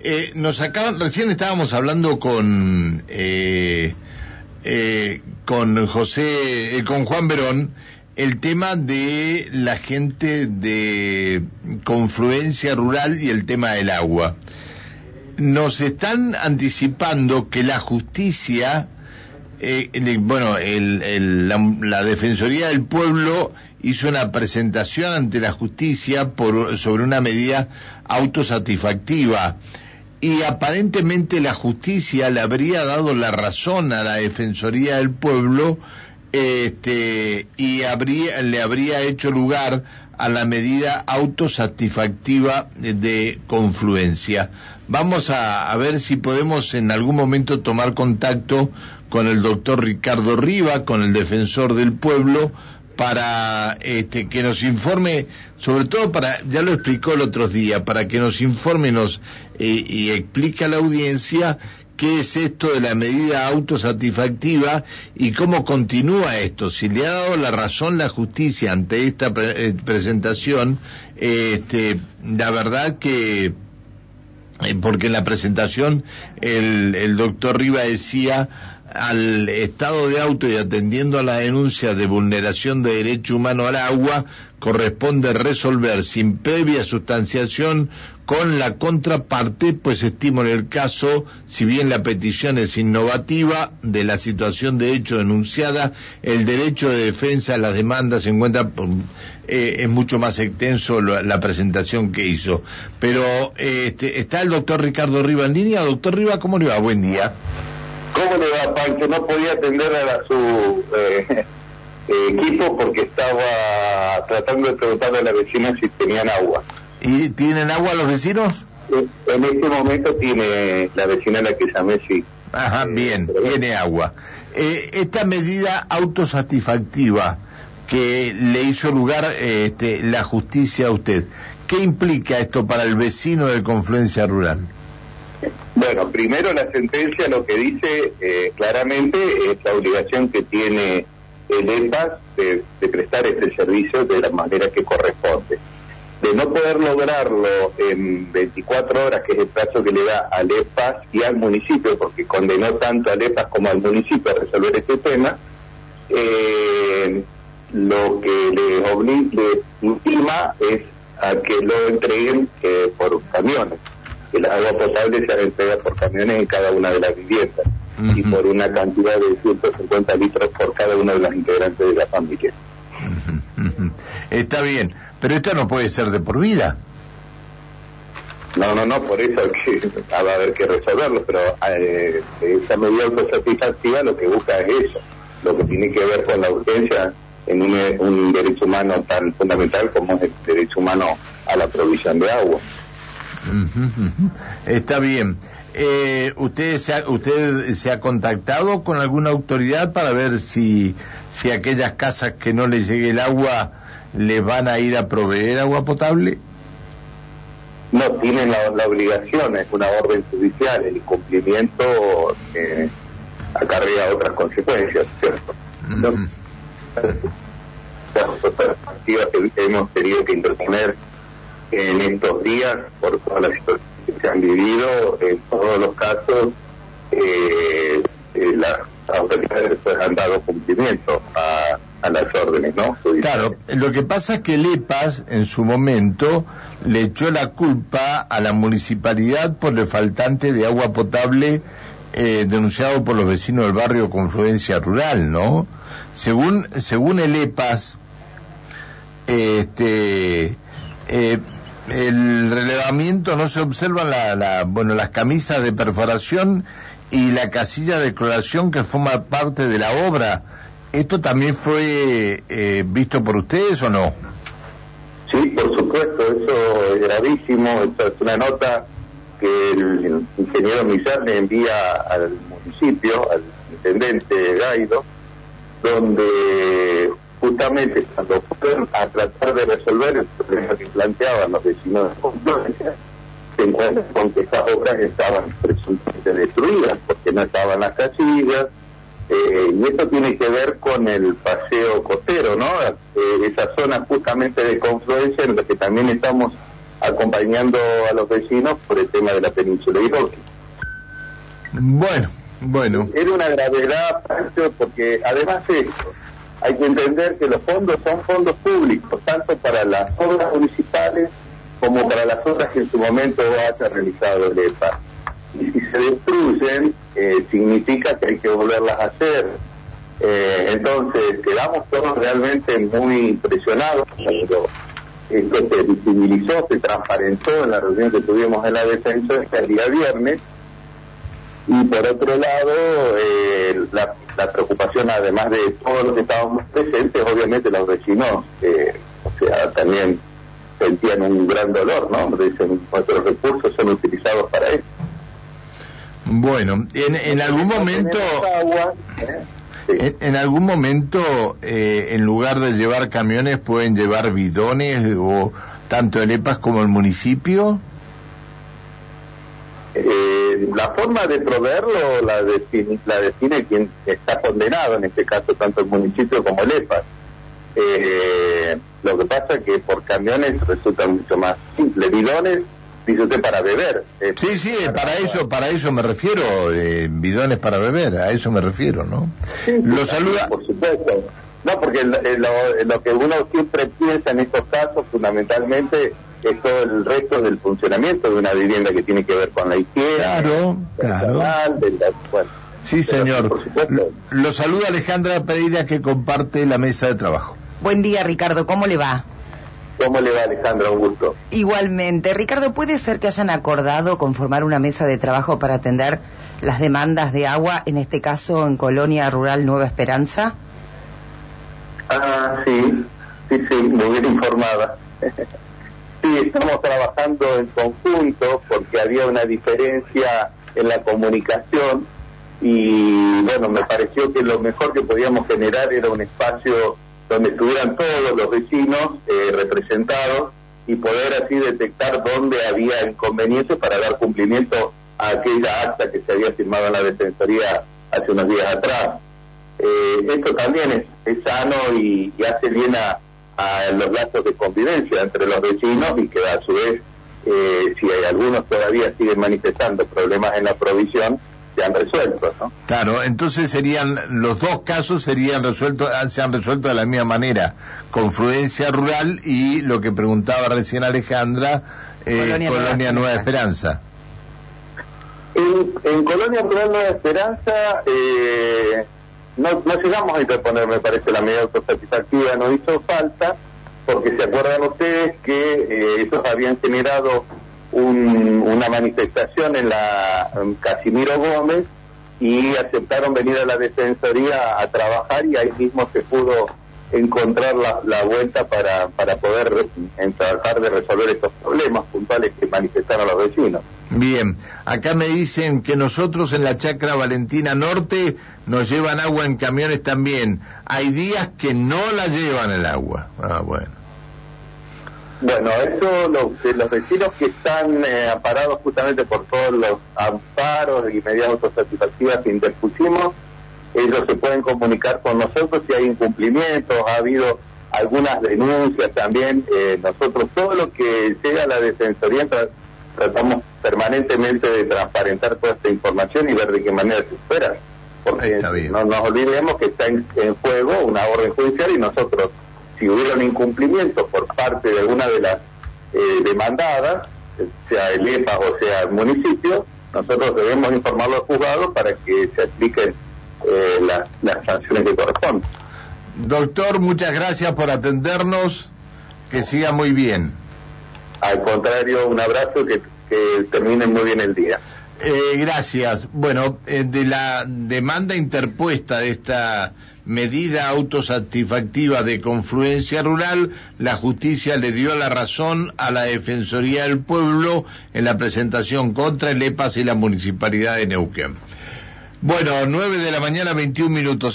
Eh, nos acaban, recién estábamos hablando con eh, eh, con José, con Juan Verón, el tema de la gente de confluencia rural y el tema del agua. Nos están anticipando que la justicia, bueno, la, Defensoría del Pueblo hizo una presentación ante la justicia por, sobre una medida autosatisfactiva. Y aparentemente la justicia le habría dado la razón a la Defensoría del Pueblo este, y habría, le habría hecho lugar a la medida autosatisfactiva de confluencia. Vamos a, a, ver si podemos en algún momento tomar contacto con el doctor Ricardo Riva, con el defensor del pueblo, para este, que nos informe, sobre todo para, ya lo explicó el otro día, para que nos informe nos, eh, y explique a la audiencia qué es esto de la medida autosatisfactiva y cómo continúa esto. Si le ha dado la razón la justicia ante esta eh, presentación, este, la verdad que, eh, porque en la presentación el doctor Riva decía, al estado de auto y atendiendo a la denuncia de vulneración de derecho humano al agua, corresponde resolver sin previa sustanciación con la contraparte, pues estimo en el caso, si bien la petición es innovativa de la situación de hecho denunciada, el derecho de defensa de las demandas se encuentra, eh, es mucho más extenso la, presentación que hizo. Pero este, está el doctor Ricardo Riva en línea. Doctor Riva, ¿cómo le va? Buen día. ¿Cómo le va, Pancho? No podía atender a, su eh, equipo porque estaba tratando de preguntarle a la vecina si tenían agua. ¿Y tienen agua los vecinos? Eh, en este momento tiene la vecina a la que llamé, sí. Ajá, eh, bien, tiene agua. esta medida autosatisfactiva que le hizo lugar este, la justicia a usted, ¿qué implica esto para el vecino de Confluencia Rural? Bueno, primero la sentencia lo que dice eh, claramente es la obligación que tiene el EPAS de, prestar este servicio de la manera que corresponde. De no poder lograrlo en 24 horas, que es el plazo que le da al EPAS y al municipio, porque condenó tanto al EPAS como al municipio a resolver este tema, eh, lo que le, obliga, le es a que lo entreguen eh, por camiones que el agua potable se entrega por camiones en cada una de las viviendas y por una cantidad de 150 litros por cada uno de los integrantes de la familia. Está bien, pero esto no puede ser de por vida. No, no, no, por eso que va a haber que resolverlo, pero eh, esa medida autosatisfactiva lo que busca es eso, lo que tiene que ver con la urgencia en un, un derecho humano tan fundamental como es el derecho humano a la provisión de agua. Está bien. Eh, ¿usted, se ha, ¿Usted se ha contactado con alguna autoridad para ver si, si aquellas casas que no les llegue el agua le van a ir a proveer agua potable? No, tienen la, obligación, es una orden judicial, el incumplimiento eh, acarrea otras consecuencias, ¿cierto? Las que hemos tenido que interponer en estos días, por todas las situaciones que se han vivido, en todos los casos, eh, eh, las autoridades pues, han dado cumplimiento a, las órdenes, ¿no? Claro, lo que pasa es que el EPAS en su momento le echó la culpa a la municipalidad por el faltante de agua potable eh, denunciado por los vecinos del barrio Confluencia Rural, ¿no? Según, según el EPAS, este, eh, el relevamiento no se observan la, bueno, las camisas de perforación y la casilla de cloración que forma parte de la obra. ¿Esto también fue eh, visto por ustedes o no? Sí, por supuesto, eso es gravísimo. Esta es una nota que el ingeniero Millán le envía al municipio, al intendente Gaido, donde justamente cuando fueron a tratar de resolver el problema que planteaban los vecinos de Confluencia, se encuentran con que estas obras estaban presuntamente destruidas porque no estaban las casillas, eh, y esto tiene que ver con el paseo costero, ¿no? Eh, esa zona justamente de confluencia en la que también estamos acompañando a los vecinos por el tema de la península Iroquí. Bueno, bueno. Era una gravedad porque además esto, hay que entender que los fondos son fondos públicos, tanto para las obras municipales como para las obras que en su momento haya realizado el EPA. Y si se destruyen, eh, significa que hay que volverlas a hacer. Eh, entonces, quedamos todos realmente muy impresionados cuando esto se visibilizó, se transparentó en la reunión que tuvimos en la defensa el día viernes. Y por otro lado, eh, la, preocupación, además de todos los que estábamos presentes, obviamente los vecinos, o sea, también sentían un gran dolor, ¿no? Dicen, nuestros recursos son utilizados para eso. Bueno, en, en algún momento... ¿eh? en, algún momento, eh, en lugar de llevar camiones, pueden llevar bidones o tanto el EPAS como el municipio. Eh, la forma de proveerlo la define, la define quien está condenado, en este caso tanto el municipio como el EPAS. Eh, lo que pasa es que por camiones resulta mucho más simple. Bidones, dice usted, para beber. Eh, sí, sí, para, eso para eso me refiero, eh, bidones para beber, a eso me refiero, ¿no? lo saluda. Por supuesto. No, porque lo, que uno siempre piensa en estos casos, fundamentalmente, es todo el resto del funcionamiento de una vivienda que tiene que ver con la higiene. Claro, claro. sí, señor. lo saluda Alejandra Pereira que comparte la mesa de trabajo. Buen día, Ricardo. ¿Cómo le va? ¿Cómo le va, Alejandra? Un gusto. Igualmente. Ricardo, ¿puede ser que hayan acordado conformar una mesa de trabajo para atender las demandas de agua, en este caso en Colonia Rural Nueva Esperanza? Ah, sí, sí, sí, muy bien informada. estamos trabajando en conjunto porque había una diferencia en la comunicación y bueno, me pareció que lo mejor que podíamos generar era un espacio donde estuvieran todos los vecinos eh, representados y poder así detectar dónde había inconvenientes para dar cumplimiento a aquella acta que se había firmado en la Defensoría hace unos días atrás. Eh, esto también es, sano y, hace bien a, los lazos de convivencia entre los vecinos y que a su vez, eh, si hay algunos todavía siguen manifestando problemas en la provisión, se han resuelto, ¿no? Claro, entonces serían, los dos casos serían resueltos, ah, se han resuelto de la misma manera, confluencia rural y lo que preguntaba recién Alejandra, eh, Colonia, Nueva, Esperanza. En, Colonia Rural Nueva Esperanza eh, no, no llegamos a interponer, me parece, la medida autosatisfactiva, no hizo falta, porque se acuerdan ustedes que eh, esos habían generado una manifestación en la Casimiro Gómez y aceptaron venir a la Defensoría a trabajar y ahí mismo se pudo encontrar la, vuelta para, para poder tratar de resolver estos problemas puntuales que manifestaron los vecinos. Bien, acá me dicen que nosotros en la chacra Valentina Norte nos llevan agua en camiones también. Hay días que no la llevan el agua. Ah, bueno. Bueno, eso los vecinos que están eh, amparados justamente por todos los amparos y medidas autosatisfactivas que interpusimos, ellos se pueden comunicar con nosotros si hay incumplimientos, ha habido algunas denuncias también. Eh, nosotros todo lo que llega a la Defensoría tratamos permanentemente de transparentar toda esta información y ver de qué manera se espera. Porque no nos olvidemos que está en, en juego una orden judicial y nosotros si hubiera un incumplimiento por parte de alguna de las eh, demandadas, sea el EPA o sea el municipio, nosotros debemos informarlo al juzgado para que se apliquen eh, las, sanciones que corresponden. Doctor, muchas gracias por atendernos, que siga muy bien. Al contrario, un abrazo, que, que termine muy bien el día. Eh, gracias. Bueno, de la demanda interpuesta de esta medida autosatisfactiva de confluencia rural, la justicia le dio la razón a la Defensoría del Pueblo en la presentación contra el EPAS y la Municipalidad de Neuquén. Bueno, nueve de la mañana, 21 minutos.